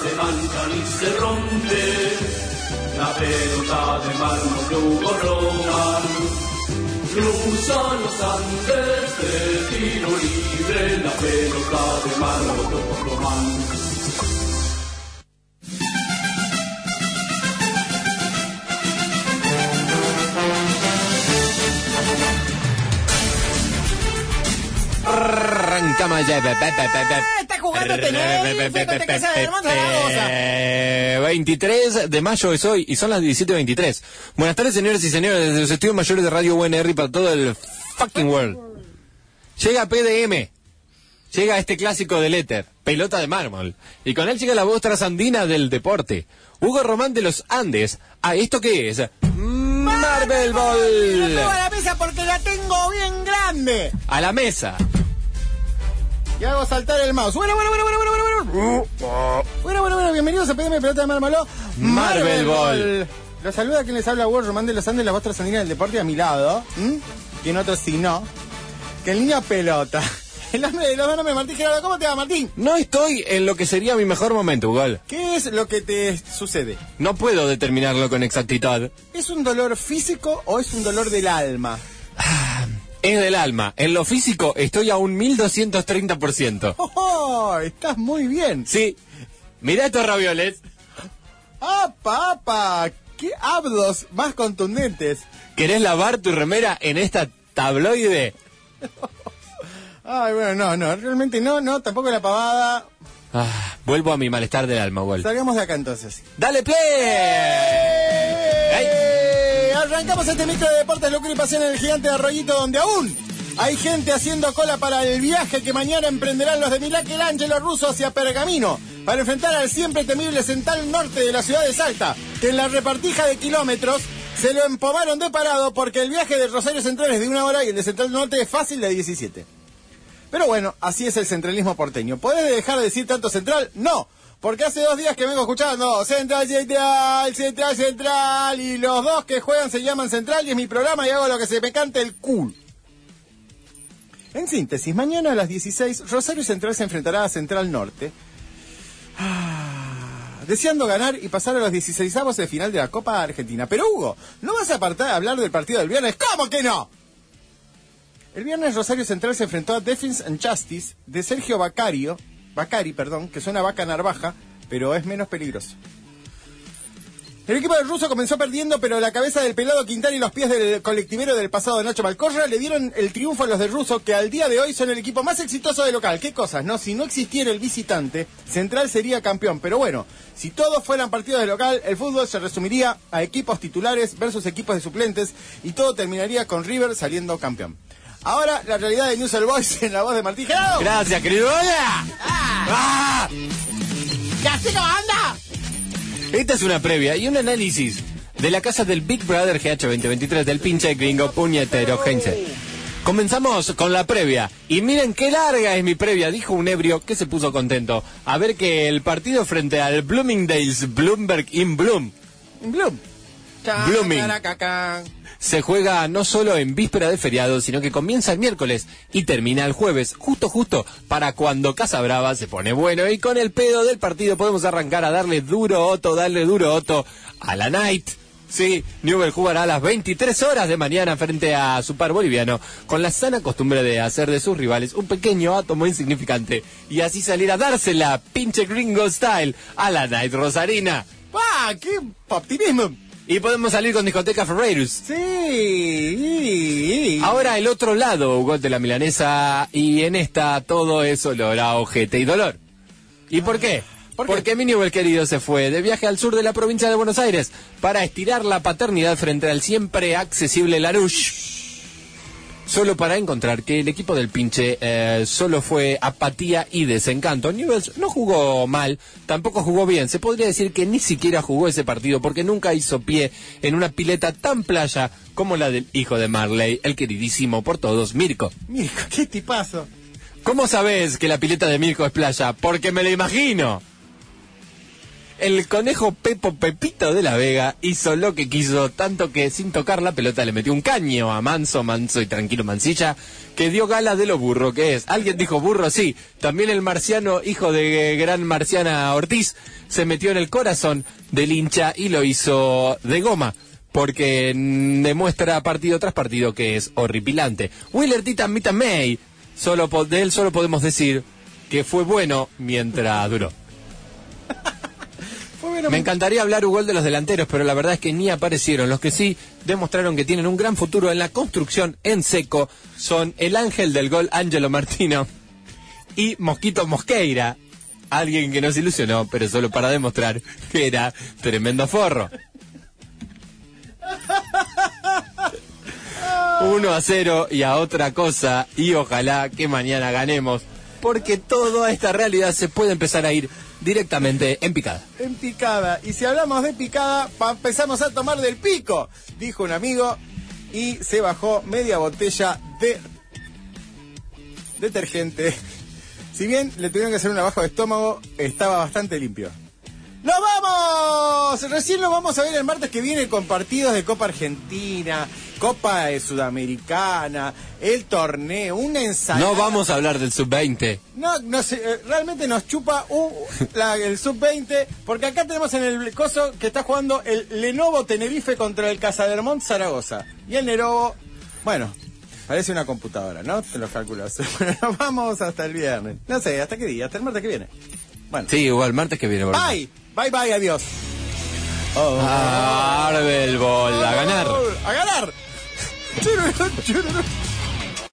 se manchan y se rompe. La pelota de mármol de Hugo Roman. Cruza los Andes de tiro libre. La pelota de mármol de Hugo Está jugando tenis, fuégote que se hermosa la cosa. Eh, 23 de mayo es hoy y son las 17.23. Buenas tardes, señores y señores, desde los estudios mayores de Radio UNR para todo el fucking world. Llega PDM. Llega este clásico del éter, pelota de mármol. Y con él llega la voz trasandina del deporte. Hugo Román de los Andes. ¿A esto qué es? Marvel No Ball. subo a la mesa porque la tengo bien grande. A la mesa. Y hago saltar el mouse. Bueno, bueno, bueno, bueno, bueno, bueno, bueno. Bueno, bueno, bueno, bienvenidos a PDM Pelota de Mármolo. Marvel Ball. Los saluda quien les habla, Hugo Román de los Andes, la voz trasandina del deporte a mi lado. Y en otro sí no. Que en línea pelota. El hombre de los nombres, Martín Gerardo. ¿Cómo te va, Martín? No estoy en lo que sería mi mejor momento, Hugo. ¿Qué es lo que te sucede? No puedo determinarlo con exactitud. ¿Es un dolor físico o es un dolor del alma? Es del alma. En lo físico estoy a un 1230%. ¡Oh! Estás muy bien. Sí. Mirá estos ravioles. ¡Apa, apa! ¡Qué abdos más contundentes! ¿Querés lavar tu remera en esta tabloide? Ay, bueno, no, no, realmente no, no, tampoco la pavada. Ah, vuelvo a mi malestar del alma, Wall. Salgamos de acá entonces. ¡Dale play! ¡Ay! Arrancamos este micro de deportes, locura y pasión en el gigante de Arroyito, donde aún hay gente haciendo cola para el viaje que mañana emprenderán los de Michelangelo ruso hacia Pergamino para enfrentar al siempre temible Central Norte de la ciudad de Salta, que en la repartija de kilómetros se lo empomaron de parado porque el viaje de Rosario Central es de una hora y el de Central Norte es fácil de 17. Pero bueno, así es el centralismo porteño. ¿Podés dejar de decir tanto central? No, porque hace dos días que vengo escuchando Central, Central, Central, Central, y los dos que juegan se llaman Central y es mi programa y hago lo que se me cante el culo. En síntesis, mañana a las 16, Rosario Central se enfrentará a Central Norte. Ah, deseando ganar y pasar a los 16 avos de final de la Copa Argentina. Pero Hugo, ¿no vas a apartar a hablar del partido del viernes? ¿Cómo que no? El viernes Rosario Central se enfrentó a Defense and Justice de Sergio Bacario, Bacari, perdón, que suena vaca narvaja, pero es menos peligroso. El equipo del ruso comenzó perdiendo, pero la cabeza del pelado Quintana y los pies del colectivero del pasado Nacho Malcorra le dieron el triunfo a los del ruso, que al día de hoy son el equipo más exitoso de local. ¿Qué cosas, no? Si no existiera el visitante, Central sería campeón. Pero bueno, si todos fueran partidos de local, el fútbol se resumiría a equipos titulares versus equipos de suplentes y todo terminaría con River saliendo campeón. Ahora, la realidad de News All Boys en la voz de Martín Gerardo. Gracias, querido. ¡Hola! ¡Ah! ¿Qué así no anda? Esta es una previa y un análisis de la casa del Big Brother GH 2023 del pinche gringo puñetero Heinze. Comenzamos con la previa. Y miren qué larga es mi previa, dijo un ebrio que se puso contento. A ver que el partido frente al Bloomingdale's Bloomberg in Bloom Bloom. Blooming. Se juega no solo en víspera de feriado, sino que comienza el miércoles y termina el jueves, justo justo, para cuando Casa Brava se pone bueno y con el pedo del partido podemos arrancar a darle duro Otto, darle duro Otto a la Night. Sí, Newell jugará a las 23 horas de mañana frente a su par boliviano, con la sana costumbre de hacer de sus rivales un pequeño átomo insignificante y así salir a dársela, pinche gringo style, a la Night Rosarina. ¡Ah, qué optimismo! Y podemos salir con discoteca Ferreirus. Sí. Ahora el otro lado, Hugo, de la milanesa, y en esta todo es olor a ojete y dolor. ¿Y por qué? ¿Por qué? Porque mi Newell querido se fue de viaje al sur de la provincia de Buenos Aires para estirar la paternidad frente al siempre accesible Larouche. Solo para encontrar que el equipo del pinche eh, solo fue apatía y desencanto. Newell's no jugó mal, tampoco jugó bien. Se podría decir que ni siquiera jugó ese partido porque nunca hizo pie en una pileta tan playa como la del hijo de Marley, el queridísimo por todos, Mirko. Mirko, qué tipazo. ¿Cómo sabes que la pileta de Mirko es playa? Porque me lo imagino. El conejo Pepo Pepito de la Vega hizo lo que quiso, tanto que sin tocar la pelota le metió un caño a Manso, Manso y Tranquilo Mancilla, que dio gala de lo burro que es. ¿Alguien dijo burro? Sí. También el marciano, hijo de gran marciana Ortiz, se metió en el corazón del hincha y lo hizo de goma porque demuestra partido tras partido que es horripilante. Willer Titan Mita May, solo de él solo podemos decir que fue bueno mientras duró. Me encantaría hablar Hugo de los delanteros, pero la verdad es que ni aparecieron. Los que sí demostraron que tienen un gran futuro en la construcción en seco son el ángel del gol Angelo Martino y Mosquito Mosqueira, alguien que nos ilusionó, pero solo para demostrar que era tremendo forro. 1 a 0 y a otra cosa y ojalá que mañana ganemos porque toda esta realidad se puede empezar a ir directamente en picada. en picada. Y si hablamos de picada, empezamos a tomar del pico, dijo un amigo, y se bajó media botella de detergente. Si bien le tuvieron que hacer un abajo de estómago, estaba bastante limpio. ¡Nos vamos! Recién nos vamos a ver el martes que viene con partidos de Copa Argentina, Copa Sudamericana, el torneo, una ensalada. No vamos a hablar del sub-20. No, no sé, eh, realmente nos chupa la- el sub-20, porque acá tenemos en el coso que está jugando el Lenovo Tenerife contra el Casadermont Zaragoza. Y el Lenovo, bueno, parece una computadora, ¿no? Te los calculas. Bueno, vamos hasta el viernes. No sé, ¿hasta qué día? Hasta el martes que viene. Bueno. Sí, igual, martes que viene. Bye, bye, bye, adiós. Arbel Ball, a ganar. ¡A ganar! 这个人绝对是